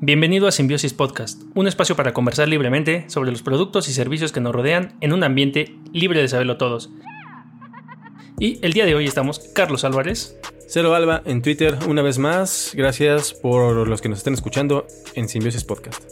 Bienvenido a Simbiosis Podcast, un espacio para conversar libremente sobre los productos y servicios que nos rodean en un ambiente libre de saberlo todos. Y el día de hoy estamos Carlos Álvarez. Cero Alba en Twitter una vez más. Gracias por los que nos estén escuchando en Simbiosis Podcast.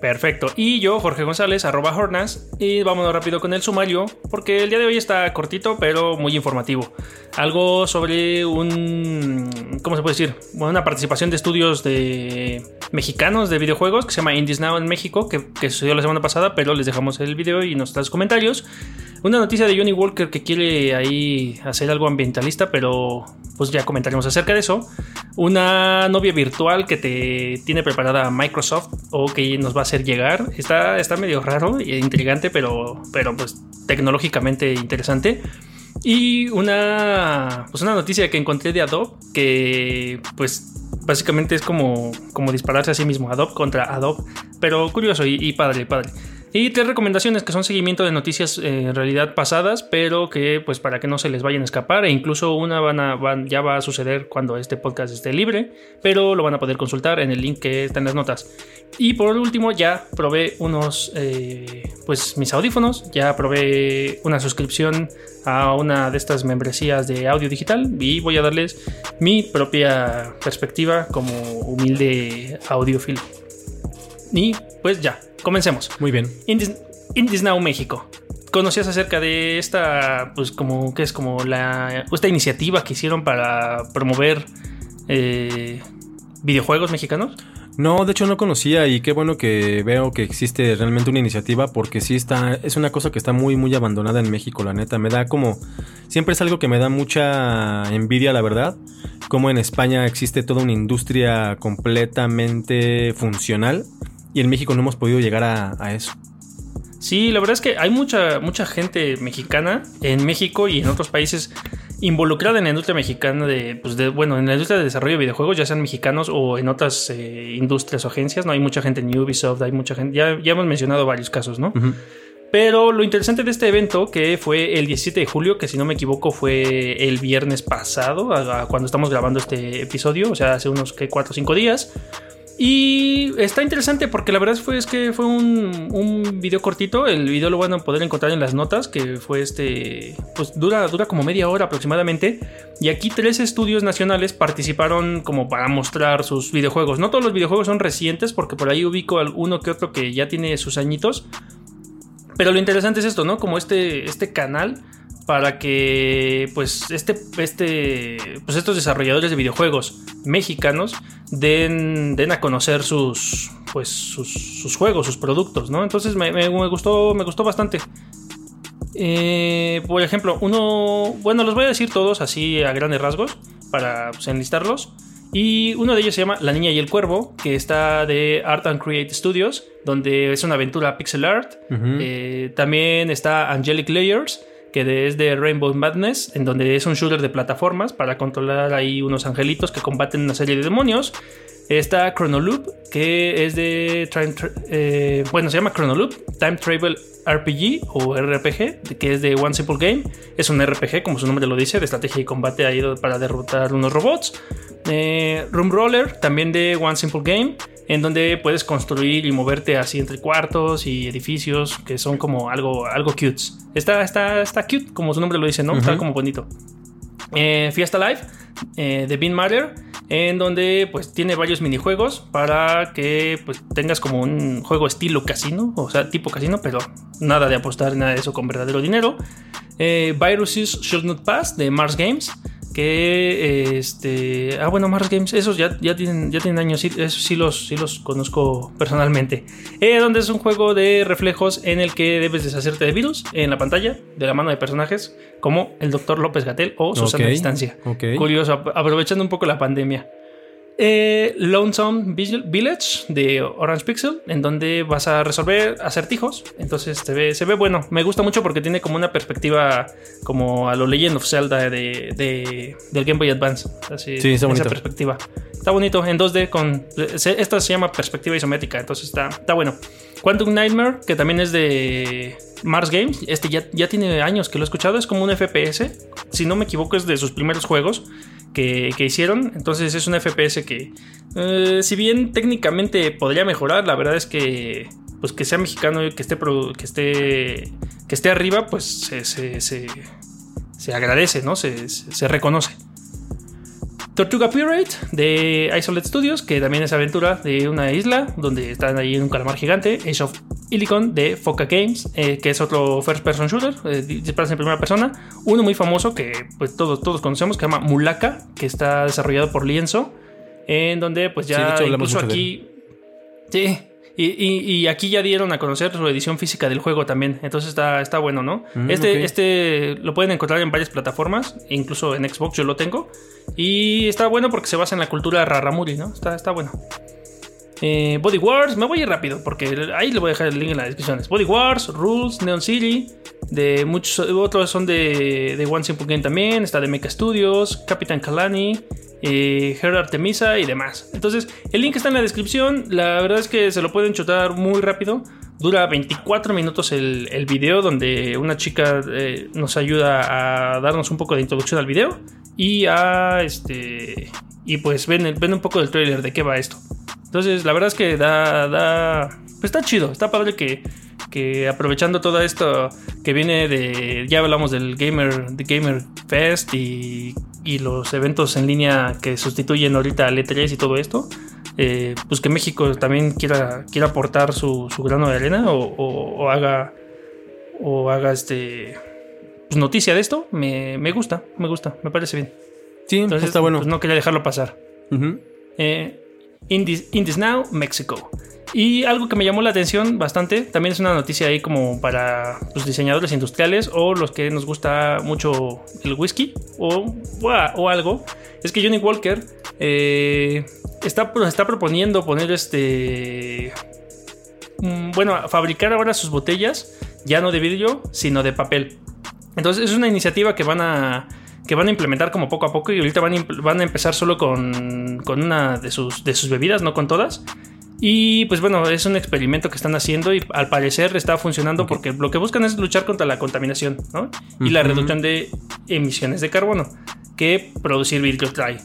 Perfecto. Y yo, Jorge González, arroba Hornas. Y vámonos rápido con el sumario, porque el día de hoy está cortito, pero muy informativo. Algo sobre un. ¿Cómo se puede decir? una participación de estudios de mexicanos de videojuegos que se llama Indies Now en México, que, sucedió la semana pasada, pero les dejamos el video y nos los comentarios. Una noticia de Johnny Walker que quiere ahí hacer algo ambientalista, pero pues ya comentaremos acerca de eso. Una novia virtual que te tiene preparada Microsoft o que nos va a hacer llegar. Está, está medio raro e intrigante, pero, pero pues tecnológicamente interesante. Y una, pues una noticia que encontré de Adobe que pues básicamente es como, como dispararse a sí mismo, Adobe contra Adobe, pero curioso y, y padre, padre. Y tres recomendaciones que son seguimiento de noticias eh, en realidad pasadas, pero que pues para que no se les vayan a escapar, e incluso una van a, ya va a suceder cuando este podcast esté libre, pero lo van a poder consultar en el link que está en las notas. Y por último ya probé unos, eh, pues mis audífonos, ya probé una suscripción a una de estas membresías de audio digital y voy a darles mi propia perspectiva como humilde audiófilo. Y pues ya, comencemos. Muy bien. Indies, Now México. ¿Conocías acerca de esta, pues como, que es como la, esta iniciativa que hicieron para promover eh, videojuegos mexicanos? No, de hecho no conocía y qué bueno que veo que existe realmente una iniciativa porque sí está, es una cosa que está muy, muy abandonada en México, la neta. Me da como, siempre es algo que me da mucha envidia, la verdad. Como en España existe toda una industria completamente funcional y en México no hemos podido llegar a, eso. Sí, la verdad es que hay mucha, mucha gente mexicana en México y en otros países involucrada en la industria mexicana de, pues de, bueno, en la industria de desarrollo de videojuegos, ya sean mexicanos o en otras eh, industrias o agencias, ¿no? Hay mucha gente en Ubisoft, hay mucha gente, ya, ya hemos mencionado varios casos, ¿no? Pero lo interesante de este evento, que fue el 17 de julio, que si no me equivoco fue el viernes pasado, cuando estamos grabando este episodio, o sea, hace unos que 4 o 5 días, y está interesante porque la verdad fue es que fue un, un, video cortito. El video lo van a poder encontrar en las notas, que fue este. Pues dura, dura como media hora aproximadamente. Y aquí tres estudios nacionales participaron como para mostrar sus videojuegos. No todos los videojuegos son recientes, porque por ahí ubico uno que otro que ya tiene sus añitos. Pero lo interesante es esto, ¿no? Como este, este canal para que pues este, este, pues estos desarrolladores de videojuegos mexicanos den, den a conocer sus, pues sus, juegos, sus productos, ¿no? Entonces me, gustó, me gustó bastante. Eh, por ejemplo, uno, bueno, los voy a decir todos así a grandes rasgos para pues, enlistarlos. Y uno de ellos se llama La Niña y el Cuervo, que está de Art and Create Studios, donde es una aventura pixel art. Eh, también está Angelic Layers, que es de Rainbow Madness, en donde es un shooter de plataformas para controlar ahí unos angelitos que combaten una serie de demonios. Está Chronoloop, que es de. Eh, bueno, se llama Chronoloop, Time Travel RPG o RPG, que es de One Simple Game. Es un RPG, como su nombre lo dice, de estrategia y combate ahí para derrotar unos robots. Eh, Room Roller, también de One Simple Game en donde puedes construir y moverte así entre cuartos y edificios que son como algo, algo cute. Está, está, está cute, como su nombre lo dice, ¿no? Está como bonito. Eh, Fiesta Live eh, de Bean Matter, en donde pues tiene varios minijuegos para que pues tengas como un juego estilo casino, o sea, tipo casino, pero nada de apostar, nada de eso con verdadero dinero. Eh, Viruses Should Not Pass de Mars Games que este ah bueno Mars Games esos ya, ya tienen ya tienen años esos sí los sí los conozco personalmente. Eh, donde es un juego de reflejos en el que debes deshacerte de virus en la pantalla de la mano de personajes como el doctor López Gatel o Susana Distancia. curioso aprovechando un poco la pandemia eh, Lonesome Village de Orange Pixel, en donde vas a resolver acertijos. Entonces se ve, se ve bueno. Me gusta mucho porque tiene como una perspectiva como a lo Legend of Zelda de, del Game Boy Advance. Así, sí, esa perspectiva. Está bonito en 2D con. Esta se llama perspectiva isométrica, entonces está, está bueno. Quantum Nightmare, que también es de Mars Games. Este ya, ya tiene años que lo he escuchado. Es como un FPS. Si no me equivoco, es de sus primeros juegos que, hicieron. Entonces es un FPS que, eh, si bien técnicamente podría mejorar, la verdad es que pues que sea mexicano y que esté, que esté, que esté arriba, pues se, se, se, agradece, ¿no? Se, se, reconoce. Tortuga Pirate de Isolate Studios, que también es aventura de una isla donde están ahí en un calamar gigante. Age of Illicon de Foca Games, eh, que es otro first person shooter, eh, disparas en primera persona. Uno muy famoso que pues, todos, todos conocemos, que se llama Mulaka, que está desarrollado por Lienzo, en donde pues ya incluso aquí... Sí, y, aquí ya dieron a conocer su edición física del juego también. Entonces está, está bueno, ¿no? Mm, este, este lo pueden encontrar en varias plataformas, incluso en Xbox yo lo tengo. Y está bueno porque se basa en la cultura Raramuri, ¿no? Está, está bueno. Eh, Body Wars, me voy a ir rápido porque ahí le voy a dejar el link en la descripción. Body Wars, Rules, Neon City, de muchos otros son de, de One Simple Game también. Está de Mecha Studios, Captain Kalani, eh, Artemisa y demás. Entonces, el link está en la descripción. La verdad es que se lo pueden chutar muy rápido. Dura 24 minutos el, el video donde una chica eh, nos ayuda a darnos un poco de introducción al video y a este y pues ven, ven un poco del trailer de qué va esto. Entonces, la verdad es que da, da pues está chido, está padre que que aprovechando todo esto que viene de, ya hablamos del Gamer, de Gamer Fest y, y los eventos en línea que sustituyen ahorita al E3 y todo esto, eh, pues que México también quiera, quiera aportar su, su grano de arena o, haga, o haga este, pues noticia de esto, me, me, gusta, me gusta, me parece bien. Sí, Entonces, está bueno. Pues no quería dejarlo pasar. Eh, Indies Now, México. Y algo que me llamó la atención bastante, también es una noticia ahí como para los pues, diseñadores industriales o los que nos gusta mucho el whisky o, o algo, es que Johnny Walker eh, está, está proponiendo poner este... Mm, bueno, fabricar ahora sus botellas ya no de vidrio, sino de papel. Entonces es una iniciativa que van a que van a implementar como poco a poco y ahorita van a, van a empezar solo con, con una de sus, de sus bebidas, no con todas. Y pues bueno, es un experimento que están haciendo y al parecer está funcionando porque lo que buscan es luchar contra la contaminación ¿no? y la reducción de emisiones de carbono que producir vidrio trae.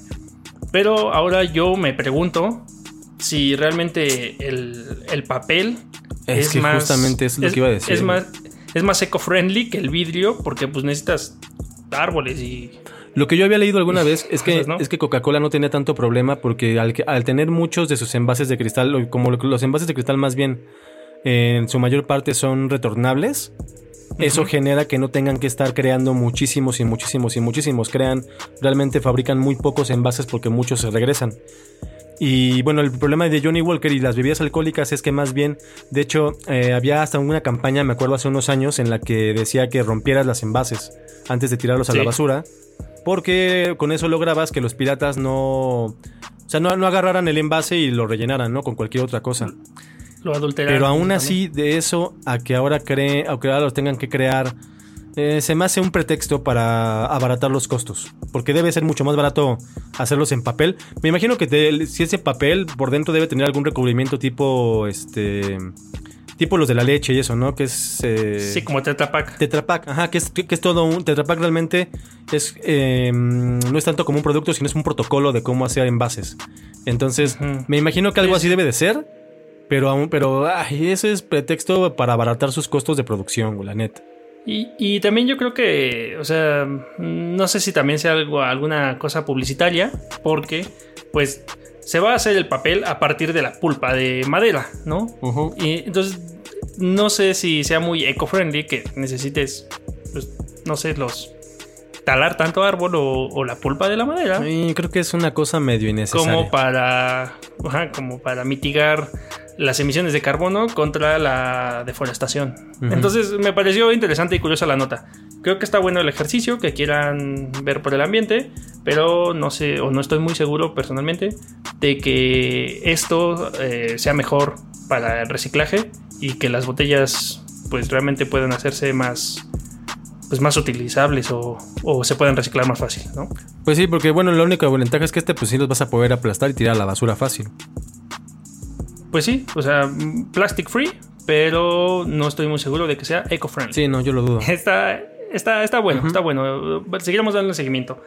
Pero ahora yo me pregunto si realmente el, papel es, más, justamente es lo que iba a decir. Es más, es más eco-friendly que el vidrio porque pues necesitas árboles y lo que yo había leído alguna vez es que, es que Coca-Cola no tenía tanto problema porque al, al, tener muchos de sus envases de cristal, como los envases de cristal más bien en su mayor parte son retornables, eso genera que no tengan que estar creando muchísimos y muchísimos y muchísimos. Crean, realmente fabrican muy pocos envases porque muchos se regresan. Y bueno, el problema de Johnny Walker y las bebidas alcohólicas es que más bien, de hecho, eh, había hasta una campaña, me acuerdo hace unos años, en la que decía que rompieras las envases antes de tirarlos a la basura porque con eso lograbas que los piratas no. O sea, no, agarraran el envase y lo rellenaran, ¿no? Con cualquier otra cosa. Lo adulteraron. Pero aún así, de eso a que ahora creen, a que ahora los tengan que crear. Eh, se me hace un pretexto para abaratar los costos. Porque debe ser mucho más barato hacerlos en papel. Me imagino que si ese papel por dentro debe tener algún recubrimiento tipo. Este tipo los de la leche y eso, ¿no? Que es... Eh, sí, como Tetra Pak. Tetra Pak, ajá, que es, que, es todo un... Tetra Pak realmente es, eh, no es tanto como un producto, sino es un protocolo de cómo hacer envases. Entonces, me imagino que algo así debe de ser, pero aún, pero ay, ese es pretexto para abaratar sus costos de producción, la neta. Y, y, también yo creo que, o sea, no sé si también sea algo, alguna cosa publicitaria, porque, pues, se va a hacer el papel a partir de la pulpa de madera, ¿no? Y entonces no sé si sea muy eco-friendly que necesites, pues, no sé, los talar tanto árbol o, la pulpa de la madera. Creo que es una cosa medio innecesaria. Como para, como para mitigar las emisiones de carbono contra la deforestación. Entonces me pareció interesante y curiosa la nota. Creo que está bueno el ejercicio que quieran ver por el ambiente, pero no sé o no estoy muy seguro personalmente de que esto eh, sea mejor para el reciclaje y que las botellas pues realmente puedan hacerse más pues más utilizables o, se puedan reciclar más fácil, ¿no? Pues sí, porque bueno, la única ventaja es que este pues sí los vas a poder aplastar y tirar a la basura fácil. Pues sí, o sea, plastic free, pero no estoy muy seguro de que sea eco-friendly. Sí, no, yo lo dudo. Está, está, está bueno, está bueno. Seguiremos dando seguimiento.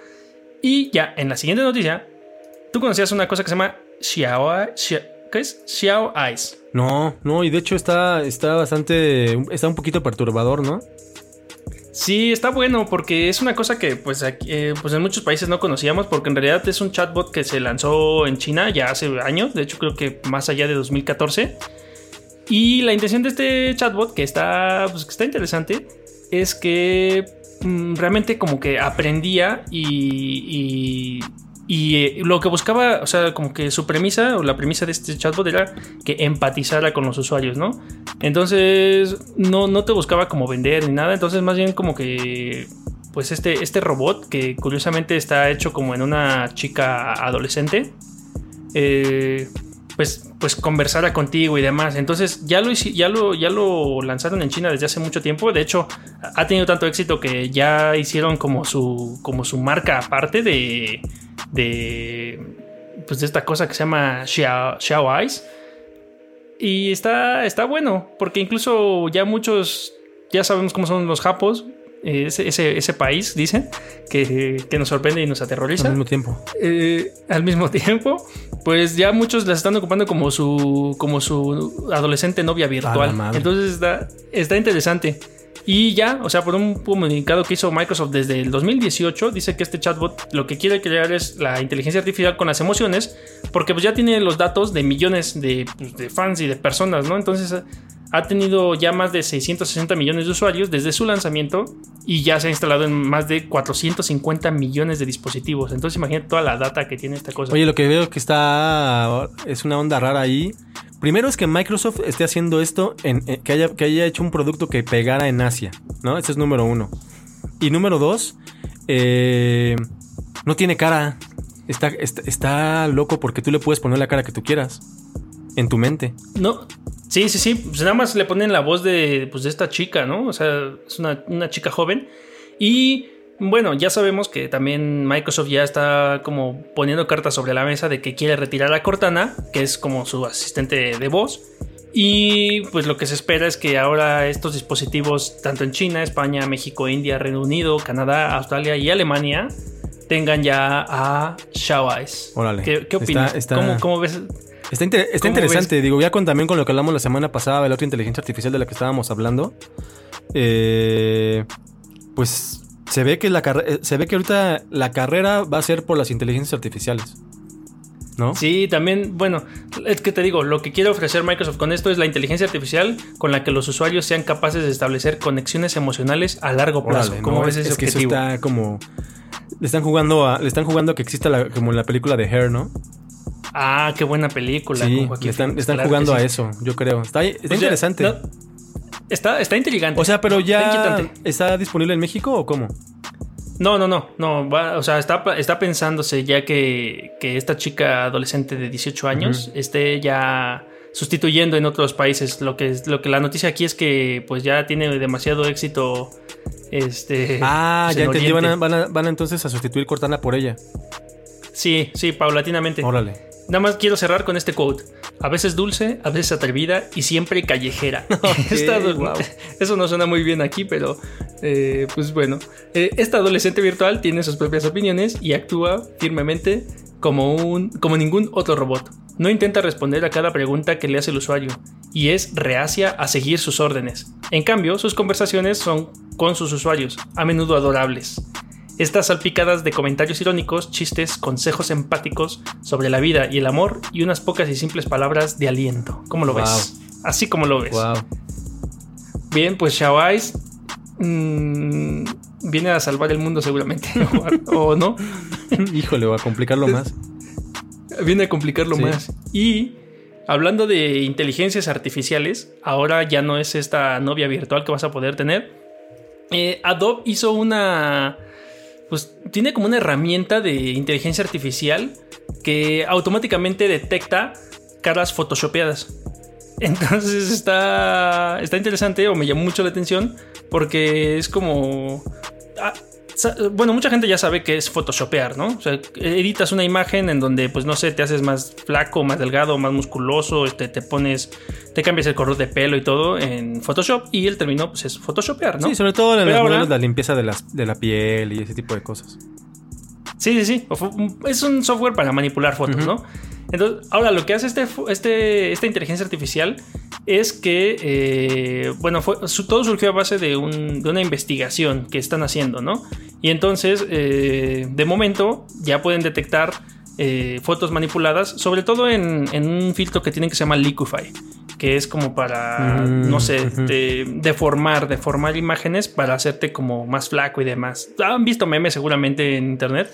Y ya, en la siguiente noticia, tú conocías una cosa que se llama Xiao, Xia- ¿qué es? Xiao Eyes. No, no, y de hecho está, está bastante. Está un poquito perturbador, ¿no? Sí, está bueno porque es una cosa que pues, aquí, eh, pues en muchos países no conocíamos porque en realidad es un chatbot que se lanzó en China ya hace años, de hecho creo que más allá de 2014. Y la intención de este chatbot que está, pues, que está interesante es que mm, realmente como que aprendía y, y, y, eh, lo que buscaba, o sea, como que su premisa o la premisa de este chatbot era que empatizara con los usuarios, ¿no? Entonces no, no te buscaba como vender ni nada, entonces más bien como que pues este, este robot que curiosamente está hecho como en una chica adolescente, eh, pues, pues conversara contigo y demás. Entonces ya lo, ya, lo, ya lo lanzaron en China desde hace mucho tiempo. De hecho, ha tenido tanto éxito que ya hicieron como su, como su marca aparte de, de, pues de esta cosa que se llama Xiao, Eyes. Y está, está bueno, porque incluso ya muchos, ya sabemos cómo son los japos, ese, ese, ese país, dicen, que, que nos sorprende y nos aterroriza Al mismo tiempo. eh, al mismo tiempo, pues ya muchos las están ocupando como su, como su adolescente novia virtual. Entonces está, está interesante. Y ya, o sea, por un comunicado que hizo Microsoft desde el 2018, dice que este chatbot lo que quiere crear es la inteligencia artificial con las emociones, porque pues ya tiene los datos de millones de, pues, de fans y de personas, ¿no? Entonces ha- tenido ya más de 660 millones de usuarios desde su lanzamiento y ya se ha instalado en más de 450 millones de dispositivos. Entonces imagínate toda la data que tiene esta cosa. Oye, lo que veo que está. Es una onda rara ahí. Primero es que Microsoft esté haciendo esto, en, en- que, haya, que haya hecho un producto que pegara en Asia, ¿no? Ese es número uno. Y número dos, eh, no tiene cara. Está, está, está loco porque tú le puedes poner la cara que tú quieras en tu mente. No, sí, sí, sí. Pues nada más le ponen la voz de, pues, de esta chica, ¿no? O sea, es una, una chica joven. Y bueno, ya sabemos que también Microsoft ya está como poniendo cartas sobre la mesa de que quiere retirar a Cortana, que es como su asistente de voz. Y pues lo que se espera es que ahora estos dispositivos, tanto en China, España, México, India, Reino Unido, Canadá, Australia y Alemania, tengan ya a Eyes. Órale. ¿Qué, qué opinas? Está- está- ¿Cómo, cómo ves? Está, inter- está ¿Cómo interesante, digo, ya con, también con lo que hablamos la semana pasada de la otra inteligencia artificial de la que estábamos hablando. eh, pues se ve que la eh, se ve que ahorita la carrera va a ser por las inteligencias artificiales. ¿No? Sí, también, bueno, es que te digo, lo que quiere ofrecer Microsoft con esto es la inteligencia artificial con la que los usuarios sean capaces de establecer conexiones emocionales a largo plazo. Órale, ¿Cómo ¿no? ves es, ese es que eso objetivo? está como le están jugando a, le están jugando a que exista la- como en la película de Hair, ¿no? Ah, qué buena película. Sí, con están, están claro jugando sí. a eso, yo creo. Está, está Pues ya, interesante. no, está, está intrigante. o sea, pero ya está disponible en México o cómo? No, no, no, no. va- o sea, está, está pensándose ya que, que esta chica adolescente de 18 años esté ya sustituyendo en otros países. Lo que, lo que la noticia aquí es que pues ya tiene demasiado éxito. Este, Ah, pues, ya en entendí. Van a, Oriente. van a- van a entonces a sustituir Cortana por ella. Sí, sí, paulatinamente. Órale. Nada más quiero cerrar con este quote. A veces dulce, a veces atrevida y siempre callejera. Esta ado- wow. Eso no suena muy bien aquí, pero eh, pues bueno. Eh, esta adolescente virtual tiene sus propias opiniones y actúa firmemente como, un, como ningún otro robot. No intenta responder a cada pregunta que le hace el usuario y es reacia a seguir sus órdenes. En cambio, sus conversaciones son con sus usuarios, a menudo adorables. Estas salpicadas de comentarios irónicos, chistes, consejos empáticos sobre la vida y el amor y unas pocas y simples palabras de aliento. ¿Cómo lo ves? Así como lo ves. Wow. Bien, pues Shawais mm, viene a salvar el mundo seguramente. o, o no. Híjole, va a complicarlo más. Viene a complicarlo Sí. más. Y hablando de inteligencias artificiales, ahora ya no es esta novia virtual que vas a poder tener. Eh, Adobe hizo una. Pues tiene como una herramienta de inteligencia artificial que automáticamente detecta caras photoshopeadas. Entonces está, está interesante o me llamó mucho la atención porque es como... ah, bueno, mucha gente ya sabe que es photoshopear, ¿no? O sea, editas una imagen en donde, pues no sé, te haces más flaco, más delgado, más musculoso, este, te pones, te cambias el color de pelo y todo en Photoshop y el término pues es photoshopear, ¿no? Sí, sobre todo en los modelos, la limpieza de, las, de la piel y ese tipo de cosas. Sí, sí, sí. Es un software para manipular fotos, ¿no? Entonces, ahora lo que hace este, este, esta inteligencia artificial es que, eh, bueno, todo surgió a base de, una investigación que están haciendo, ¿no? Y entonces, eh, de momento, ya pueden detectar eh, fotos manipuladas, sobre todo en, un filtro que tienen que se llama Liquify, que es como para, mm, no sé, deformar, deformar imágenes para hacerte como más flaco y demás. Han visto memes seguramente en internet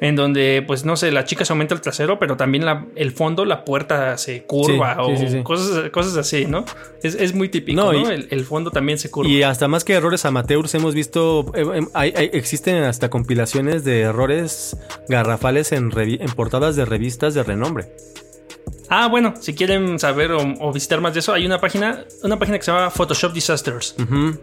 en donde, pues no sé, la chica se aumenta el trasero, pero también el fondo, la puerta se curva o Cosas, cosas así, ¿no? Es, muy típico, ¿no? el, fondo también se curva. Y hasta más que errores amateurs, hemos visto, eh, eh, existen hasta compilaciones de errores garrafales en, en portadas de revistas de renombre. Ah, bueno, si quieren saber o, visitar más de eso, hay una página, una página que se llama Photoshop Disasters.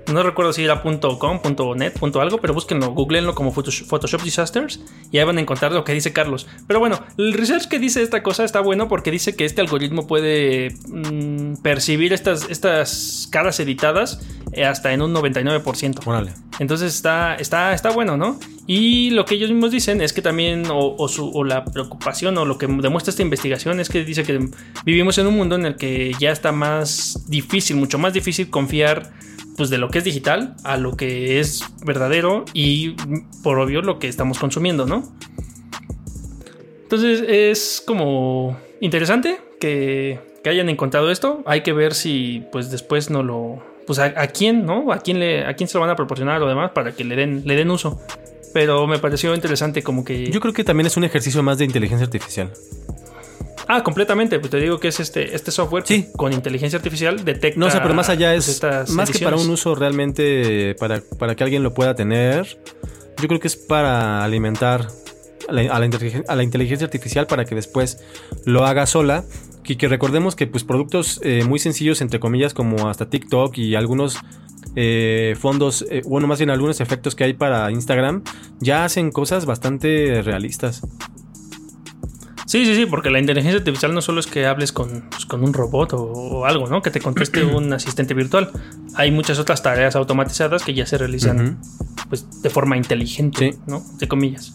No recuerdo si era .com, .net, algo, pero búsquenlo, googleenlo como Photoshop Disasters y ahí van a encontrar lo que dice Carlos. Pero bueno, el research que dice esta cosa está bueno porque dice que este algoritmo puede mm, percibir estas, estas caras editadas eh, hasta en un 99%. Órale. Entonces está, está, está bueno, ¿no? Y lo que ellos mismos dicen es que también, o, su, o, la preocupación, o lo que demuestra esta investigación es que dice que vivimos en un mundo en el que ya está más difícil, mucho más difícil confiar pues de lo que es digital a lo que es verdadero y por obvio lo que estamos consumiendo, ¿no? Entonces es como interesante que, hayan encontrado esto. Hay que ver si pues después no lo... Pues a, quién, ¿no? A quién, le, a quién se lo van a proporcionar o demás para que le den, le den uso pero me pareció interesante como que... Yo creo que también es un ejercicio más de inteligencia artificial. Ah, completamente. Pues te digo que es este, este software sí. con inteligencia artificial detecta. No sé, pero más allá es. más que para un uso realmente. Para, para, que alguien lo pueda tener. Yo creo que es para alimentar a la, a la, inteligencia artificial para que después lo haga sola. Y que recordemos que pues productos eh, muy sencillos, entre comillas, como hasta TikTok y algunos eh, fondos, eh, bueno, más bien algunos efectos que hay para Instagram, ya hacen cosas bastante realistas. Sí, sí, sí, porque la inteligencia artificial no solo es que hables con, pues, un robot o, algo, ¿no? Que te conteste un asistente virtual. Hay muchas otras tareas automatizadas que ya se realizan pues, de forma inteligente, ¿no? De comillas.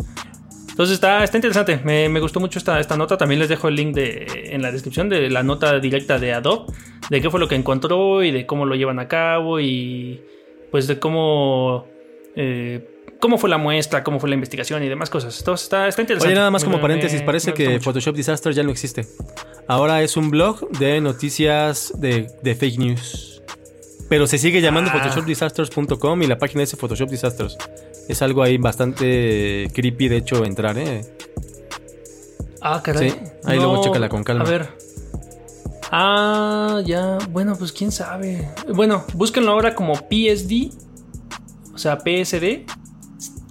Entonces está, está interesante. Me, gustó mucho esta, esta nota. También les dejo el link de, en la descripción de la nota directa de Adobe. De qué fue lo que encontró y de cómo lo llevan a cabo. Y pues de cómo. Eh, cómo fue la muestra, cómo fue la investigación y demás cosas. Entonces está, está interesante. Oye, nada más como paréntesis, parece que Photoshop Disaster ya no existe. Ahora es un blog de noticias de, de fake news. Pero se sigue llamando ah. photoshopdisasters.com y la página es Photoshop Disasters. Es algo ahí bastante creepy, de hecho, entrar, ¿eh? Ah, caray. Sí, ahí luego chécala con calma. A ver. Ah, ya. Bueno, pues quién sabe. Bueno, búsquenlo ahora como PSD. O sea, PSD.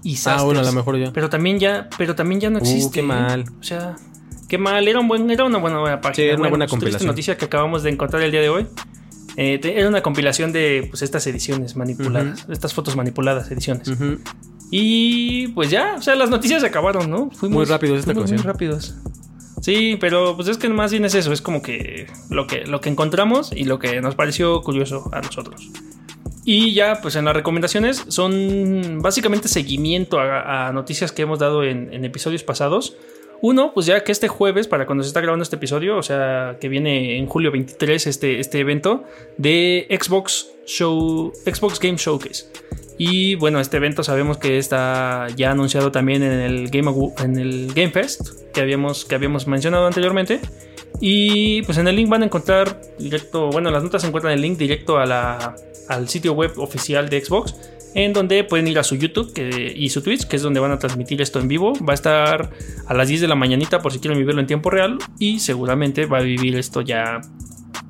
Y Ah, bueno, a lo mejor ya. Pero también ya, pero también ya no uh, existe. qué mal. O sea, qué mal. Era, un buen, era una buena, buena página. Sí, era una buena pues, compilación. noticia que acabamos de encontrar el día de hoy. Eh, era una compilación de pues, estas ediciones manipuladas, estas fotos manipuladas, ediciones. Y pues ya, o sea, las noticias se acabaron, ¿no? Fuimos, muy rápidos esta Muy rápidos. Sí, pero pues es que más bien es eso, es como que lo que, lo que encontramos y lo que nos pareció curioso a nosotros. Y ya, pues en las recomendaciones son básicamente seguimiento a, noticias que hemos dado en episodios pasados. Uno, pues ya que este jueves, para cuando se está grabando este episodio, o sea, que viene en julio 23 este, este evento de Xbox Show, Xbox Game Showcase. Y bueno, este evento sabemos que está ya anunciado también en el Game, en el Game Fest que habíamos, que habíamos mencionado anteriormente. Y pues en el link van a encontrar directo, bueno, las notas se encuentran el link directo al sitio web oficial de Xbox en donde pueden ir a su YouTube y su Twitch, que es donde van a transmitir esto en vivo. Va a estar a las 10 de la mañanita por si quieren vivirlo en tiempo real y seguramente va a vivir esto ya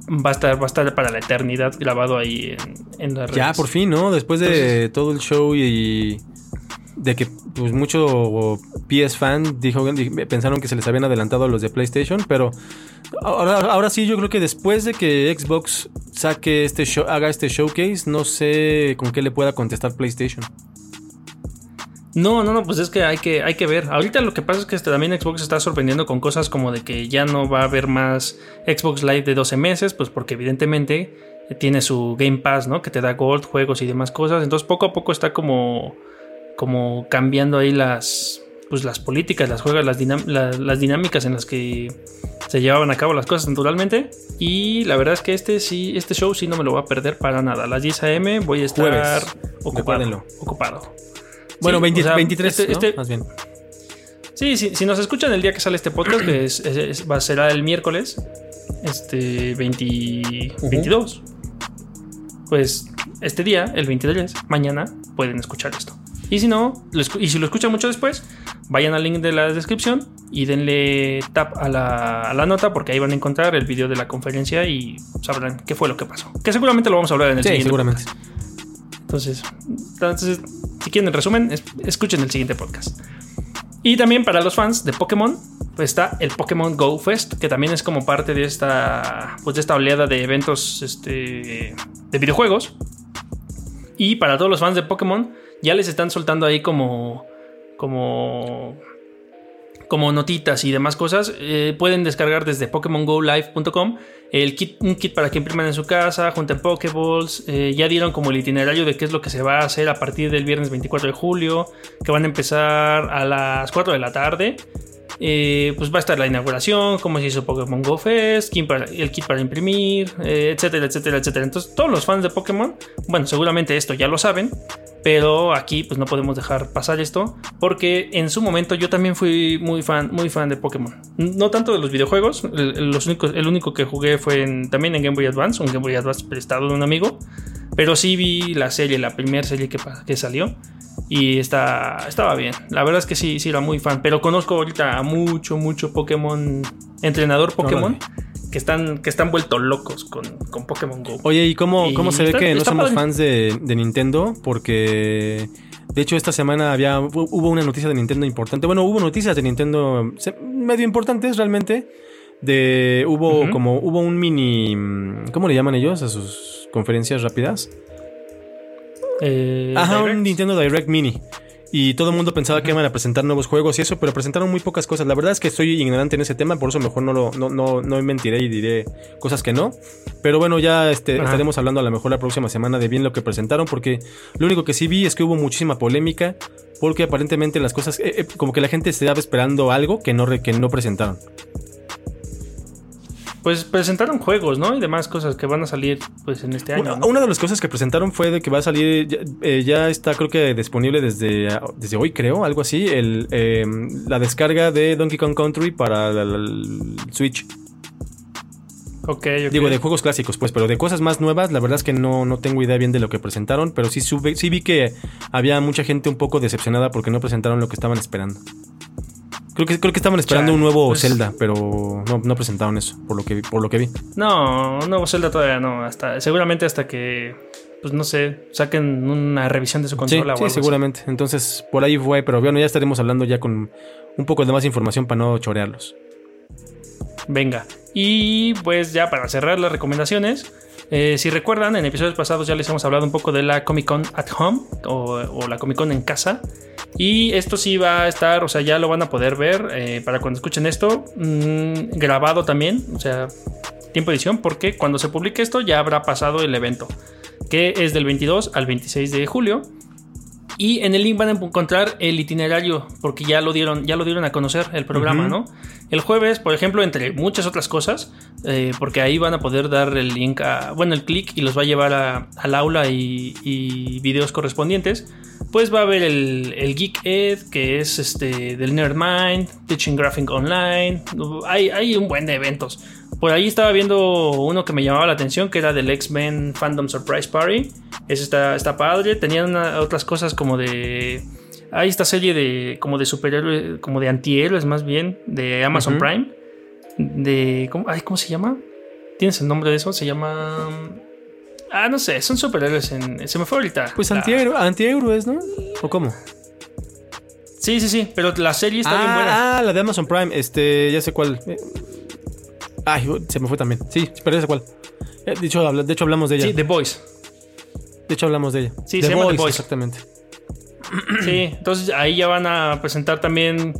va a estar, va a estar para la eternidad grabado ahí en, la red. Ya, por fin, ¿no? Después de todo el show y de que pues mucho PS fan dijo, pensaron que se les habían adelantado a los de PlayStation, pero ahora, ahora sí yo creo que después de que Xbox saque este show, haga este showcase, no sé con qué le pueda contestar PlayStation. No, no, no, pues es que hay que, hay que ver. Ahorita lo que pasa es que este, también Xbox está sorprendiendo con cosas como de que ya no va a haber más Xbox Live de 12 meses, pues porque evidentemente tiene su Game Pass, ¿no? Que te da Gold, juegos y demás cosas. Entonces poco a poco está como como cambiando ahí las, pues las políticas, las juegas, las, las dinámicas en las que se llevaban a cabo las cosas naturalmente. Y la verdad es que este sí, este show sí no me lo voy a perder para nada. A las 10 a.m. voy a estar ocupado. ocupado. Bueno, 23, este, este, más bien. Sí, sí, si nos escuchan el día que sale este podcast, que es, va a ser el miércoles, este 22, pues este día, el 23, mañana, pueden escuchar esto. Y si no, y si lo escuchan mucho después, vayan al link de la descripción y denle tap a la, nota porque ahí van a encontrar el video de la conferencia y sabrán qué fue lo que pasó. Que seguramente lo vamos a hablar en el sí, seguramente. Entonces, entonces, si quieren el resumen, escuchen el siguiente podcast. Y también para los fans de Pokémon, pues está el Pokémon Go Fest, que también es como parte de esta, pues de esta oleada de eventos este, de videojuegos. Y para todos los fans de Pokémon, ya les están soltando ahí como, como, como notitas y demás cosas. Eh, pueden descargar desde PokémonGoLive.com el kit, un kit para que impriman en su casa, junten Pokéballs. Eh, ya dieron como el itinerario de qué es lo que se va a hacer a partir del viernes 24 de julio, que van a empezar a las 4 de la tarde. Eh, pues va a estar la inauguración, cómo se hizo Pokémon Go Fest, el kit para imprimir, etcétera, etcétera, etcétera. Entonces, todos los fans de Pokémon, bueno, seguramente esto ya lo saben, pero aquí pues no podemos dejar pasar esto porque en su momento yo también fui muy fan, muy fan de Pokémon. No tanto de los videojuegos, el, los únicos, el único que jugué fue también en Game Boy Advance, un Game Boy Advance prestado de un amigo, pero sí vi la serie, la primera serie que, que salió y está, estaba bien. La verdad es que sí, sí era muy fan, pero conozco ahorita a mucho, mucho Pokémon, entrenador Pokémon que están, que están vueltos locos con, con Pokémon Go. Oye, ¿y cómo, cómo se ve que no somos fans de, Nintendo? Porque de hecho, esta semana había, hubo una noticia de Nintendo importante. Bueno, hubo noticias de Nintendo medio importantes realmente. De, hubo como, hubo un mini, ¿cómo le llaman ellos a sus conferencias rápidas? Eh, Ajá, un Nintendo Direct Mini. Y todo el mundo pensaba que iban a presentar nuevos juegos y eso, pero presentaron muy pocas cosas. La verdad es que estoy ignorante en ese tema, por eso mejor no, lo, no, no, no mentiré y diré cosas que no. Pero bueno, ya este, estaremos hablando a lo mejor la próxima semana de bien lo que presentaron, porque lo único que sí vi es que hubo muchísima polémica, porque aparentemente las cosas, eh, eh, como que la gente estaba esperando algo que no, que no presentaron pues presentaron juegos, ¿no? Y demás cosas que van a salir pues en este año. Una, de las cosas que presentaron fue de que va a salir, ya, eh, está creo que disponible desde, desde hoy, creo, algo así, el, em, la descarga de Donkey Kong Country para el, Switch. Ok, Digo, de juegos clásicos, pues, pero de cosas más nuevas, la verdad es que no, no tengo idea bien de lo que presentaron, pero sí, sube, sí vi que había mucha gente un poco decepcionada porque no presentaron lo que estaban esperando. Creo que, creo que estaban esperando un nuevo pues, Zelda, pero no, presentaron eso, por lo que, por lo que vi. No, nuevo Zelda todavía no. Hasta, seguramente hasta que, pues no sé, saquen una revisión de su consola sí, seguramente. Entonces, por ahí fue, pero bueno, ya estaremos hablando ya con un poco de más información para no chorearlos. Venga. Y pues ya para cerrar las recomendaciones. Eh, si recuerdan, en episodios pasados ya les hemos hablado un poco de la Comic Con at Home o la Comic Con en casa. Y esto sí va a estar, o sea, ya lo van a poder ver eh, para cuando escuchen esto, mm, grabado también, o sea, tiempo de edición, porque cuando se publique esto ya habrá pasado el evento, que es del 22 al 26 de julio. Y en el link van a encontrar el itinerario, porque ya lo dieron, ya lo dieron a conocer el programa, ¿no? El jueves, por ejemplo, entre muchas otras cosas, eh, porque ahí van a poder dar el link a, bueno, el clic y los va a llevar al aula y, y videos correspondientes pues va a haber el, Geek Ed, que es este del Nerdmind, Teaching Graphic Online. Hay, hay un buen de eventos. Por ahí estaba viendo uno que me llamaba la atención, que era del X-Men Fandom Surprise Party. Ese está, está padre. Tenían otras cosas como de. Hay esta serie de. como de superhéroes, como de antihéroes más bien, de Amazon Prime. De. ¿cómo, ay, ¿Cómo se llama? ¿Tienes el nombre de eso? Se llama. Ah, no sé, son superhéroes en. Se me fue ahorita. Pues antihéroes, ¿no? ¿O cómo? Sí, sí, sí, pero la serie está bien buena. Ah, la de Amazon Prime, este, ya sé cuál. Ay, se me fue también. Sí, pero sé cuál. Eh, de, hecho, de hecho, hablamos de ella. Sí, The Voice. De hecho, hablamos de ella. Sí, The se llama The Voice. Exactamente. Sí, entonces ahí ya van a presentar también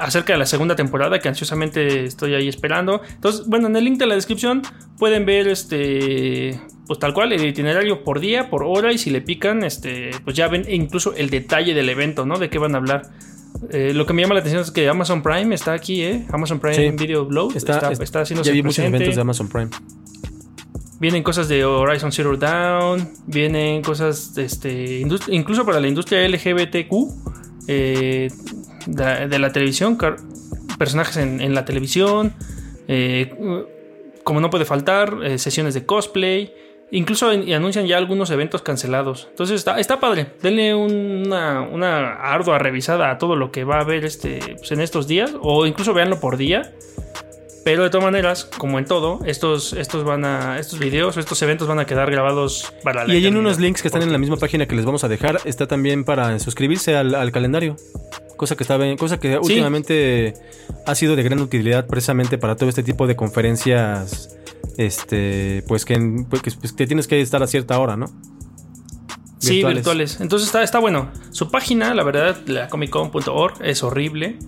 acerca de la segunda temporada que ansiosamente estoy ahí esperando. Entonces, bueno, en el link de la descripción pueden ver este pues tal cual el itinerario por día, por hora y si le pican, este, pues ya ven incluso el detalle del evento, ¿no? De qué van a hablar. Eh, lo que me llama la atención es que Amazon Prime está aquí, ¿eh? Amazon Prime Sí. Video Upload Está, está, está, ya haciéndose vi muchos eventos de Amazon Prime. Vienen cosas de Horizon Zero Dawn, vienen cosas de este, incluso para la industria LGBTQ eh, de, de la televisión, personajes en, en la televisión, eh, como no puede faltar, eh, sesiones de cosplay, incluso anuncian ya algunos eventos cancelados. Entonces está, está padre, denle una, una ardua revisada a todo lo que va a haber este, pues, en estos días, o incluso véanlo por día. Pero de todas maneras, como en todo, estos, estos van a, estos videos estos eventos van a quedar grabados para la Y hay en unos links que están en la misma página que les vamos a dejar, está también para suscribirse al, al calendario. Cosa que está bien- cosa que últimamente ha sido de gran utilidad precisamente para todo este tipo de conferencias. Este, pues que, pues que pues que tienes que estar a cierta hora, ¿no? Sí, virtuales. Entonces está, está bueno. Su página, la verdad, la comiccon.org es horrible.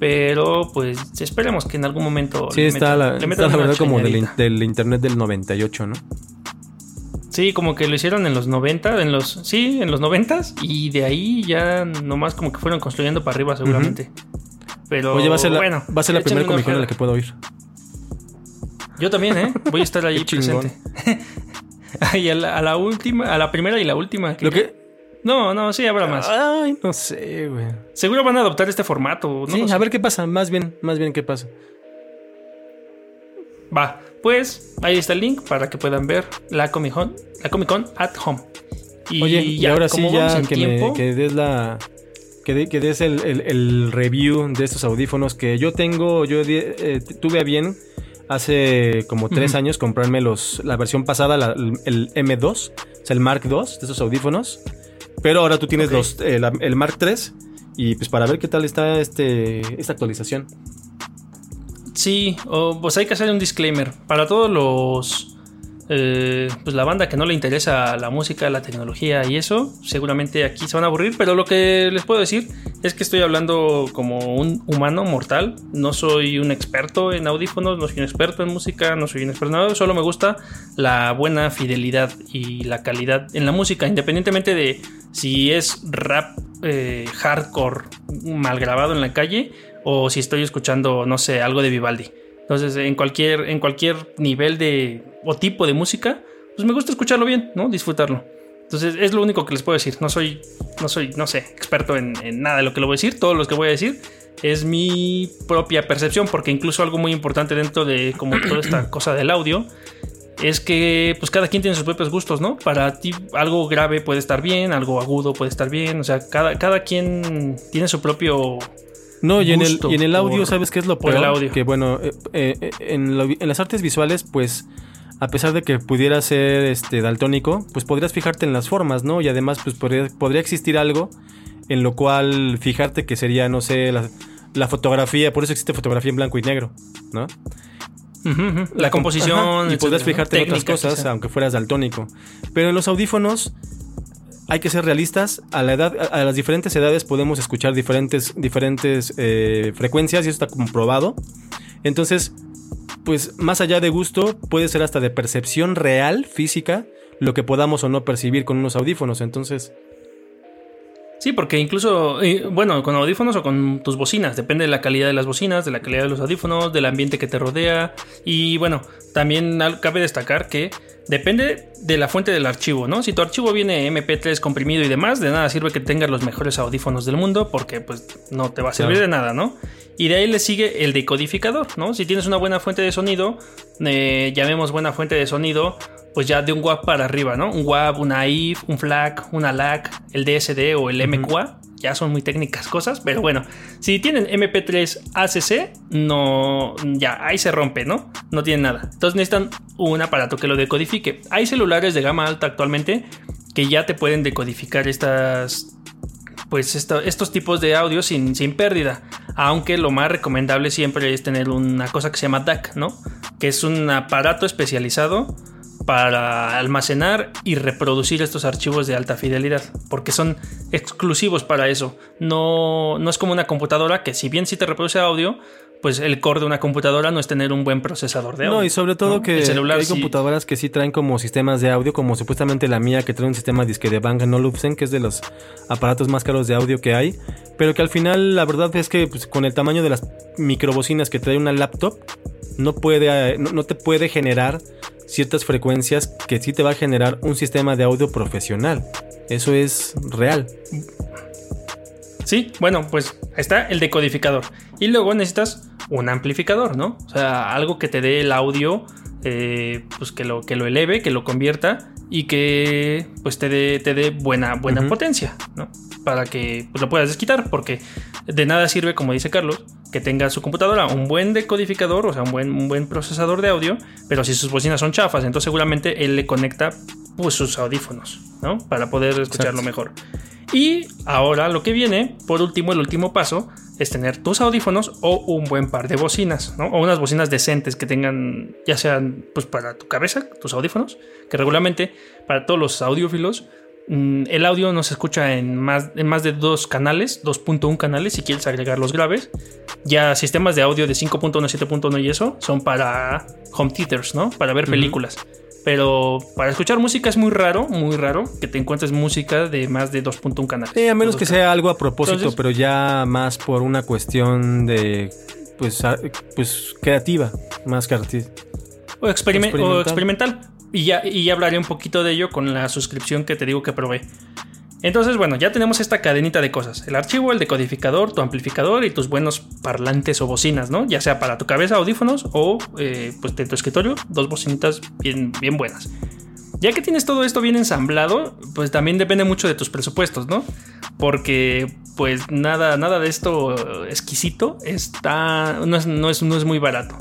Pero pues esperemos que en algún momento. Sí, le está metan- la, le está metan la una verdad como del, del internet del 98, ¿no? Sí, como que lo hicieron en los 90, en los. Sí, en los 90 y de ahí ya nomás como que fueron construyendo para arriba seguramente. Pero Oye, va a ser la, bueno, va a ser la primera una comicón a la que puedo ir. Yo también, ¿eh? Voy a estar ahí presente. y a la, a la última, a la primera y la última. Lo que. No, no, sí, habrá más. Ay, no sé, güey. Seguro van a adoptar este formato. No sí, a ver qué pasa. Más bien, más bien qué pasa. Va, pues ahí está el link para que puedan ver la Comic Con, la Comic Con at home. Y Oye, y ahora sí, ya que, me- que des la. Que, de- que des el, el- el review de estos audífonos que yo tengo. Yo eh, tuve a bien hace como tres años comprarme los, la versión pasada, la- el M2, o sea, el Mark II de esos audífonos. Pero ahora tú tienes los, eh, el Mark III. Y pues para ver qué tal está este, esta actualización. Sí, o, pues hay que hacer un disclaimer. Para todos los. Eh, pues la banda que no le interesa la música, la tecnología y eso, seguramente aquí se van a aburrir. Pero lo que les puedo decir es que estoy hablando como un humano mortal. No soy un experto en audífonos, no soy un experto en música, no soy un experto en nada. Solo me gusta la buena fidelidad y la calidad en la música, independientemente de si es rap eh, hardcore mal grabado en la calle o si estoy escuchando, no sé, algo de Vivaldi. Entonces, en cualquier, en cualquier nivel de o tipo de música, pues me gusta escucharlo bien, ¿no? Disfrutarlo. Entonces, es lo único que les puedo decir. No soy, no soy, no sé, experto en, en nada de lo que le voy a decir. Todo lo que voy a decir es mi propia percepción, porque incluso algo muy importante dentro de como toda esta cosa del audio es que pues cada quien tiene sus propios gustos, ¿no? Para ti algo grave puede estar bien, algo agudo puede estar bien, o sea, cada, cada quien tiene su propio No, y en, el, y en el audio, por- ¿sabes qué es lo peor? el audio. Que bueno, eh, eh, eh, en, lo- en las artes visuales, pues, a pesar de que pudiera ser este daltónico, pues podrías fijarte en las formas, ¿no? Y además, pues podría, podría existir algo en lo cual fijarte que sería, no sé, la, la fotografía, por eso existe fotografía en blanco y negro, ¿no? La, com- composición Ajá, y podrías fijarte en otras cosas, quizá. aunque fueras daltónico. Pero en los audífonos hay que ser realistas. A la edad, a las diferentes edades podemos escuchar diferentes, diferentes eh, frecuencias y eso está comprobado. Entonces, pues más allá de gusto, puede ser hasta de percepción real, física, lo que podamos o no percibir con unos audífonos. Entonces, Sí, porque incluso, eh, bueno, con audífonos o con tus bocinas, depende de la calidad de las bocinas, de la calidad de los audífonos, del ambiente que te rodea. Y bueno, también cabe destacar que depende de la fuente del archivo, ¿no? Si tu archivo viene MP3 comprimido y demás, de nada sirve que tengas los mejores audífonos del mundo porque pues no te va a servir Claro. de nada, ¿no? Y de ahí le sigue el decodificador, ¿no? Si tienes una buena fuente de sonido, eh, llamemos buena fuente de sonido, pues ya de un WAV para arriba, ¿no? Un WAV, una IF, un FLAC, una LAC, el DSD o el MQA, ya son muy técnicas cosas, pero bueno, si tienen MP3 ACC, no, ya, ahí se rompe, ¿no? No tienen nada. Entonces necesitan un aparato que lo decodifique. Hay celulares de gama alta actualmente que ya te pueden decodificar estas pues estos tipos de audio sin, sin pérdida. Aunque lo más recomendable siempre es tener una cosa que se llama DAC, ¿no? Que es un aparato especializado para almacenar y reproducir estos archivos de alta fidelidad, porque son exclusivos para eso. No, no es como una computadora que si bien sí te reproduce audio, pues el core de una computadora no es tener un buen procesador de audio. No, y sobre todo ¿no? que, El celular hay sí- computadoras que sí traen como sistemas de audio, como supuestamente la mía que trae un sistema disque de Bang Olufsen, que es de los aparatos más caros de audio que hay, pero que al final la verdad es que pues, con el tamaño de las microbocinas que trae una laptop, no, puede, eh, no, no te puede generar ciertas frecuencias que sí te va a generar un sistema de audio profesional. Eso es real. Sí, bueno, pues está el decodificador. Y luego necesitas un amplificador, ¿no? O sea, algo que te dé el audio, eh, pues que lo, que lo eleve, que lo convierta y que pues te dé, te dé buena, buena potencia, ¿no? Para que pues, lo puedas desquitar, porque de nada sirve, como dice Carlos, que tenga su computadora un buen decodificador, o sea, un buen, un buen procesador de audio, pero si sus bocinas son chafas, entonces seguramente él le conecta pues sus audífonos, ¿no? Para poder escucharlo mejor. Y ahora lo que viene, por último, el último paso, es tener tus audífonos o un buen par de bocinas, ¿no? O unas bocinas decentes que tengan, ya sean pues para tu cabeza, tus audífonos, que regularmente para todos los audiófilos, el audio no se escucha en más, en más de dos canales, 2.1 canales si quieres agregar los graves. Ya sistemas de audio de 5.1, 7.1 y eso son para home theaters, ¿no? Para ver películas. Pero para escuchar música es muy raro, muy raro que te encuentres música de más de 2.1 canales. Sí, a menos que sea algo a propósito, Entonces- pero ya más por una cuestión de pues, pues creativa, más que artística. O, experime- Experimental. o experimental. Y ya, y hablaré un poquito de ello con la suscripción que te digo que probé. Entonces, bueno, ya tenemos esta cadenita de cosas. El archivo, el decodificador, tu amplificador y tus buenos parlantes o bocinas, ¿no? Ya sea para tu cabeza, audífonos o eh, pues de tu escritorio, dos bocinitas bien, bien buenas. Ya que tienes todo esto bien ensamblado, pues también depende mucho de tus presupuestos, ¿no? Porque pues nada, nada de esto exquisito está, no es, no es, no es muy barato.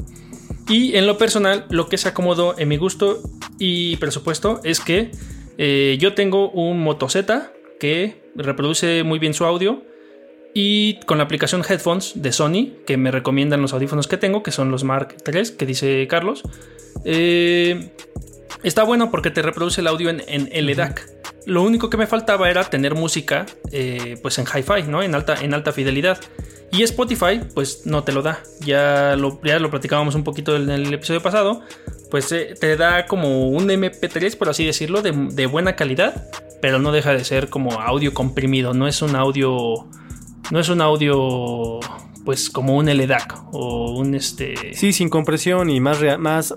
Y en lo personal, lo que se acomodó en mi gusto y presupuesto es que eh, yo tengo un Moto Z que reproduce muy bien su audio y con la aplicación Headphones de Sony, que me recomiendan los audífonos que tengo, que son los Mark III, que dice Carlos, eh, está bueno porque te reproduce el audio en, en LDAC. Lo único que me faltaba era tener música eh, pues en hi-fi, ¿no? En alta, en alta fidelidad. Y Spotify, pues no te lo da. Ya lo, ya lo platicábamos un poquito en el episodio pasado. Pues eh, te da como un MP3, por así decirlo, de, de buena calidad. Pero no deja de ser como audio comprimido. No es un audio. No es un audio. Pues como un LDAC. O un este. Sí, sin compresión y más más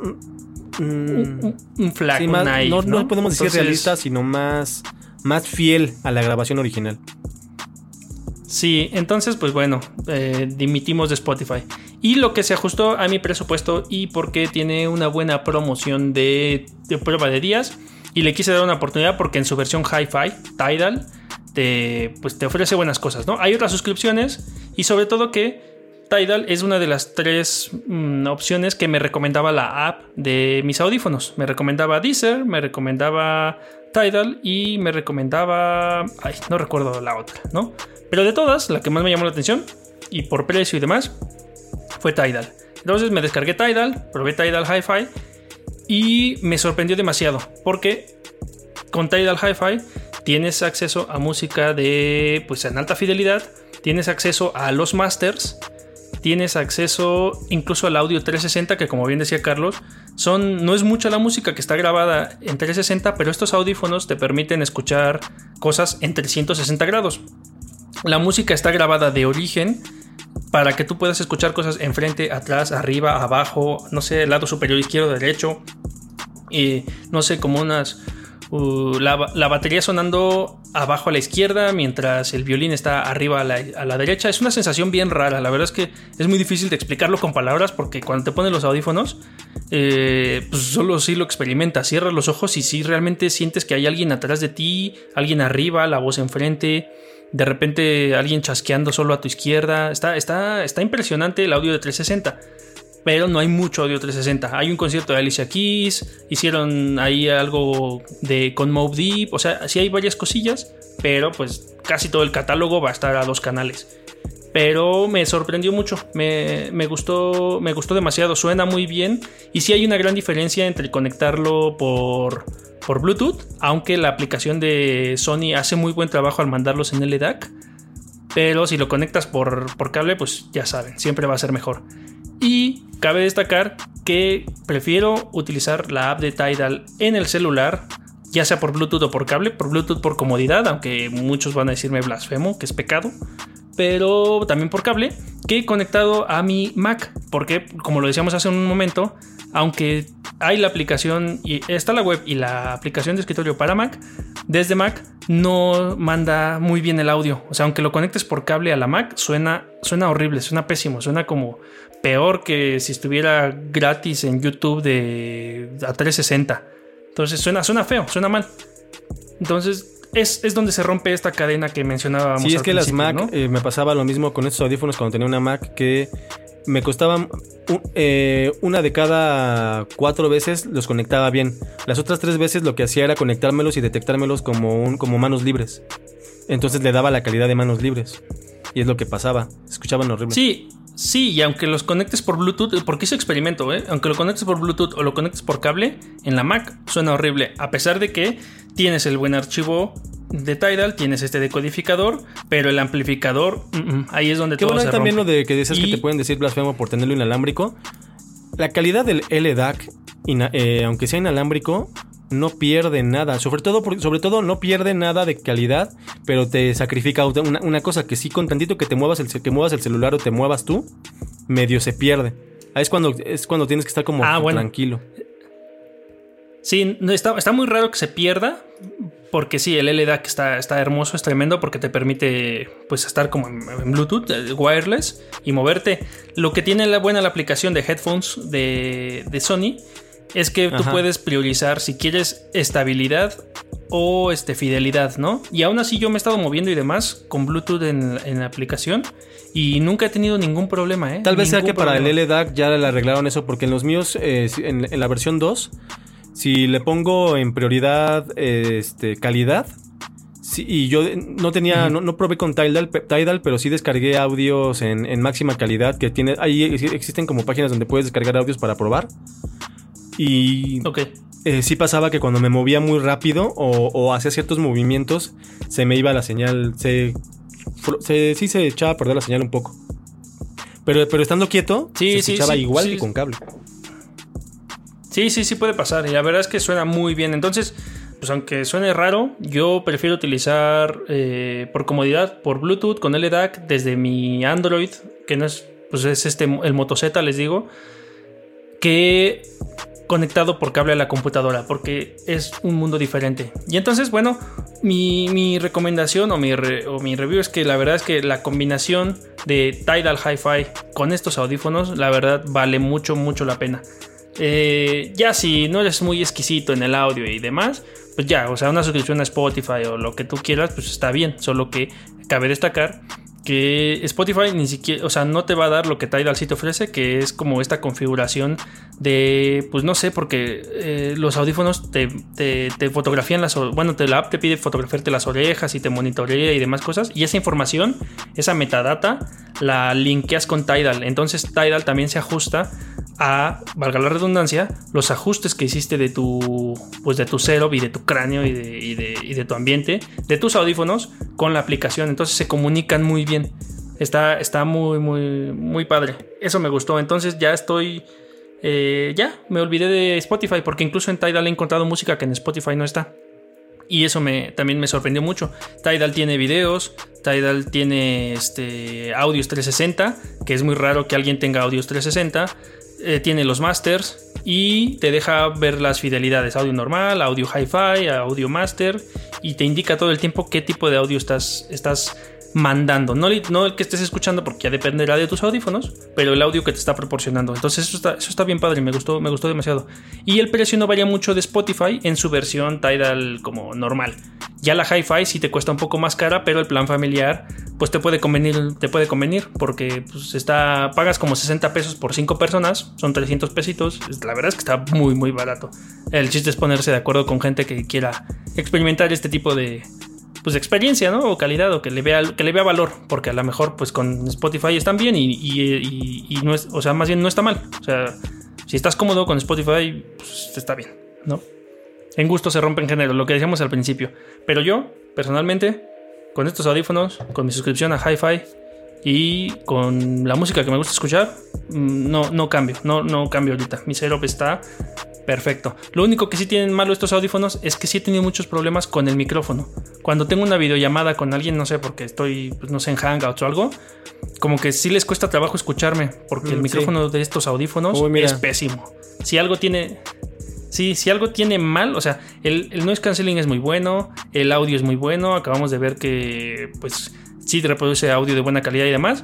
Un, un- FLAC, sí, un más- knife, no, no podemos decir Entonces, realista, sino más más fiel a la grabación original. Sí, entonces pues bueno, eh, dimitimos de Spotify. Y lo que se ajustó a mi presupuesto y porque tiene una buena promoción de, de prueba de días. Y le quise dar una oportunidad porque en su versión Hi-Fi, Tidal, te, pues te ofrece buenas cosas, ¿no? Hay otras suscripciones y sobre todo que Tidal es una de las tres mm, opciones que me recomendaba la app de mis audífonos. Me recomendaba Deezer, me recomendaba Tidal y me recomendaba... Ay, no recuerdo la otra, ¿no? Pero de todas, la que más me llamó la atención y por precio y demás fue Tidal. Entonces me descargué Tidal, probé Tidal Hi-Fi y me sorprendió demasiado porque con Tidal Hi-Fi tienes acceso a música de pues en alta fidelidad, tienes acceso a los masters, tienes acceso incluso al audio 360 que como bien decía Carlos, son no es mucha la música que está grabada en 360, pero estos audífonos te permiten escuchar cosas en 360 grados. La música está grabada de origen para que tú puedas escuchar cosas enfrente, atrás, arriba, abajo, no sé, lado superior, izquierdo, derecho. Y no sé, como unas. Uh, la, la batería sonando abajo a la izquierda mientras el violín está arriba a la, derecha. Es una sensación bien rara. La verdad es que es muy difícil de explicarlo con palabras porque cuando te pones los audífonos, eh, pues solo si lo experimentas. Cierras los ojos y si realmente sientes que hay alguien atrás de ti, alguien arriba, la voz enfrente de repente alguien chasqueando solo a tu izquierda. Está, está, está impresionante el audio de 360. Pero no hay mucho audio 360. Hay un concierto de Alicia Keys. Hicieron ahí algo de con Mob Deep. O sea, sí hay varias cosillas. Pero pues casi todo el catálogo va a estar a dos canales. Pero me sorprendió mucho. Me, me gustó. Me gustó demasiado. Suena muy bien. Y sí hay una gran diferencia entre conectarlo por por Bluetooth, aunque la aplicación de Sony hace muy buen trabajo al mandarlos en LDAC. pero si lo conectas por, por cable, pues ya saben, siempre va a ser mejor. Y cabe destacar que prefiero utilizar la app de Tidal en el celular, ya sea por Bluetooth o por cable, por Bluetooth por comodidad, aunque muchos van a decirme blasfemo, que es pecado, pero también por cable, que conectado a mi Mac, porque como lo decíamos hace un momento, aunque hay la aplicación y está la web y la aplicación de escritorio para Mac, desde Mac no manda muy bien el audio. O sea, aunque lo conectes por cable a la Mac, suena, suena horrible, suena pésimo, suena como peor que si estuviera gratis en YouTube de a 360. Entonces suena, suena feo, suena mal. Entonces es, es, donde se rompe esta cadena que mencionábamos. Sí, es que las Mac eh, me pasaba lo mismo con estos audífonos cuando tenía una Mac que me costaban eh, una de cada cuatro veces los conectaba bien. Las otras tres veces lo que hacía era conectármelos y detectármelos como, un, como manos libres. Entonces le daba la calidad de manos libres. Y es lo que pasaba. Escuchaban horrible. Sí, sí, y aunque los conectes por Bluetooth, porque hice experimento, ¿eh? aunque lo conectes por Bluetooth o lo conectes por cable, en la Mac suena horrible. A pesar de que tienes el buen archivo de Tidal tienes este decodificador, pero el amplificador, ahí es donde Qué todo bueno se también lo de que dices que te pueden decir blasfemo por tenerlo inalámbrico. La calidad del LDAC, eh, aunque sea inalámbrico, no pierde nada. Sobre todo, sobre todo no pierde nada de calidad, pero te sacrifica una, cosa que sí con tantito que te muevas el, que muevas el celular o te muevas tú, medio se pierde. Ahí es cuando, es cuando tienes que estar como ah, tranquilo. Sí, está, está muy raro que se pierda, porque sí, el LDAC está, está hermoso, es tremendo porque te permite pues estar como en, Bluetooth, eh, wireless y moverte. Lo que tiene la buena la aplicación de headphones de, Sony es que tú puedes priorizar si quieres estabilidad o este, fidelidad, ¿no? Y aún así yo me he estado moviendo y demás con Bluetooth en, la aplicación y nunca he tenido ningún problema, ¿eh? Tal vez sea que para el LDAC ya le arreglaron eso porque en los míos, eh, en, en la versión 2 si le pongo en prioridad este, calidad, y yo no tenía, no, probé con Tidal, Tidal, pero sí descargué audios en, máxima calidad que tiene, ahí existen como páginas donde puedes descargar audios para probar. Y eh, sí pasaba que cuando me movía muy rápido o, hacía ciertos movimientos, se me iba la señal, se, sí se echaba a perder la señal un poco. Pero, pero estando quieto, se escuchaba igual que con cable. Sí, sí, sí puede pasar. Y la verdad es que suena muy bien. Entonces, pues aunque suene raro, yo prefiero utilizar eh, por comodidad, por Bluetooth con LDAC desde mi Android, que no es, pues es este, el Moto Z, les digo, que conectado por cable a la computadora, porque es un mundo diferente. Y entonces, bueno, mi, recomendación o mi, o mi review es que la verdad es que la combinación de Tidal Hi-Fi con estos audífonos, la verdad vale mucho, mucho la pena. Eh, ya si no eres muy exquisito en el audio y demás, pues ya, o sea, una suscripción a Spotify o lo que tú quieras, pues está bien. Solo que cabe destacar que Spotify ni siquiera, o sea, no te va a dar lo que Tidal sí te ofrece, que es como esta configuración de, pues no sé, porque eh, los audífonos te, te, fotografían las, bueno, te, la app te pide fotografiarte las orejas y te monitorea y demás cosas, y esa información, esa metadata, la linkeas con Tidal, entonces Tidal también se ajusta a, valga la redundancia, los ajustes que hiciste de tu, pues de tu setup y de tu cráneo y de, y de, y de tu ambiente, de tus audífonos con la aplicación. Entonces se comunican muy bien. Está, está muy, muy, muy padre. Eso me gustó. Entonces ya estoy. Eh, ya, me olvidé de Spotify porque incluso en Tidal he encontrado música que en Spotify no está. Y eso me, también me sorprendió mucho. Tidal tiene videos, Tidal tiene este, audios 360, que es muy raro que alguien tenga audios 360. Eh, tiene los masters y te deja ver las fidelidades, audio normal, audio hi-fi, audio master y te indica todo el tiempo qué tipo de audio estás, estás mandando. No, el que estés escuchando porque ya dependerá de tus audífonos, pero el audio que te está proporcionando. Entonces eso está, eso está bien padre, me gustó, me gustó demasiado. Y el precio no varía mucho de Spotify en su versión Tidal como normal. Ya la Hi-Fi sí te cuesta un poco más cara, pero el plan familiar pues te puede convenir, te puede convenir porque pues, está, pagas como 60 pesos por 5 personas, son 300 pesitos. La verdad es que está muy muy barato. El chiste es ponerse de acuerdo con gente que quiera experimentar este tipo de, pues experiencia, ¿no? O calidad, o que le vea, que le vea valor, porque a lo mejor pues con Spotify están bien y, y, no es, o sea, más bien no está mal. O sea, si estás cómodo con Spotify, pues está bien, ¿no? En gusto se rompe en género, lo que decíamos al principio. Pero yo, personalmente, con estos audífonos, con mi suscripción a Hi-Fi y con la música que me gusta escuchar, mm, no, no cambio, no, no cambio ahorita. Mi setup está perfecto. Lo único que sí tienen malo estos audífonos es que sí he tenido muchos problemas con el micrófono. Cuando tengo una videollamada con alguien, no sé, porque estoy, pues, no sé, en Hangouts o algo, como que sí les cuesta trabajo escucharme, porque el Mm, micrófono de estos audífonos Uy, es pésimo. Si algo tiene... Sí, si algo tiene mal, o sea, el, el noise cancelling es muy bueno, el audio es muy bueno, acabamos de ver que pues sí reproduce audio de buena calidad y demás,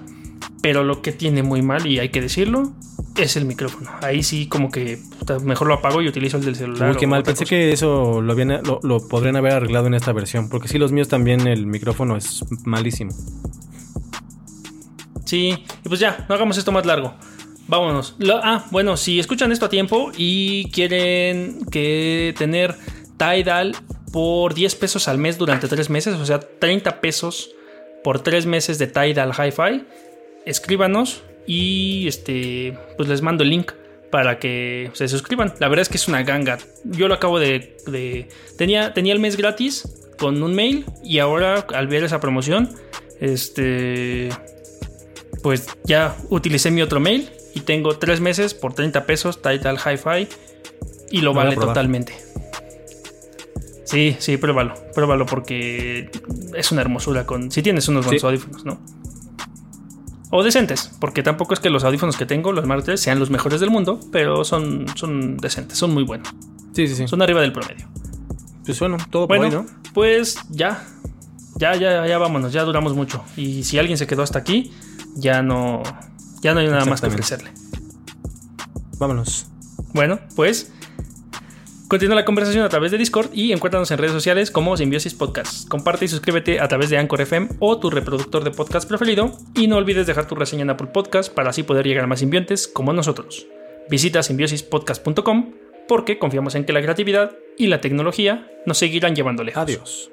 pero lo que tiene muy mal, y hay que decirlo, es el micrófono. Ahí sí como que mejor lo apago y utilizo el del celular. Uy, qué mal. Pensé cosa. que eso lo, habían- lo, lo podrían haber arreglado en esta versión. Porque sí, los míos también, el micrófono es malísimo. Sí, y pues ya, no hagamos esto más largo. Vámonos. Lo- ah, bueno, si escuchan esto a tiempo y quieren que tener Tidal por 10 pesos al mes durante 3 meses, o sea, 30 pesos por 3 meses de Tidal Hi-Fi, escríbanos y este, pues les mando el link para que se suscriban. La verdad es que es una ganga. Yo lo acabo de... de- tenía, tenía el mes gratis con un mail y ahora al ver esa promoción, este pues ya utilicé mi otro mail y tengo tres meses por 30 pesos Tidal Hi-Fi y lo vale totalmente. Sí, sí, pruébalo, pruébalo porque es una hermosura con si tienes unos buenos Sí. audífonos, ¿no? O decentes, porque tampoco es que los audífonos que tengo, los Smart 3, sean los mejores del mundo, pero son, son decentes, son muy buenos, Sí, sí, sí. son arriba del promedio. Pues bueno, todo por Bueno, hoy, ¿no? pues ya. Ya, ya, ya vámonos, ya duramos mucho. Y si alguien se quedó hasta aquí, ya no. Ya no hay nada más que ofrecerle. Vámonos. Bueno, pues. Continúa la conversación a través de Discord y encuéntranos en redes sociales como Simbiosis Podcast. Comparte y suscríbete a través de Anchor FM o tu reproductor de podcast preferido. Y no olvides dejar tu reseña en Apple Podcast para así poder llegar a más simbiontes como nosotros. Visita simbiosispodcast.com porque confiamos en que la creatividad y la tecnología nos seguirán llevando lejos. Adiós.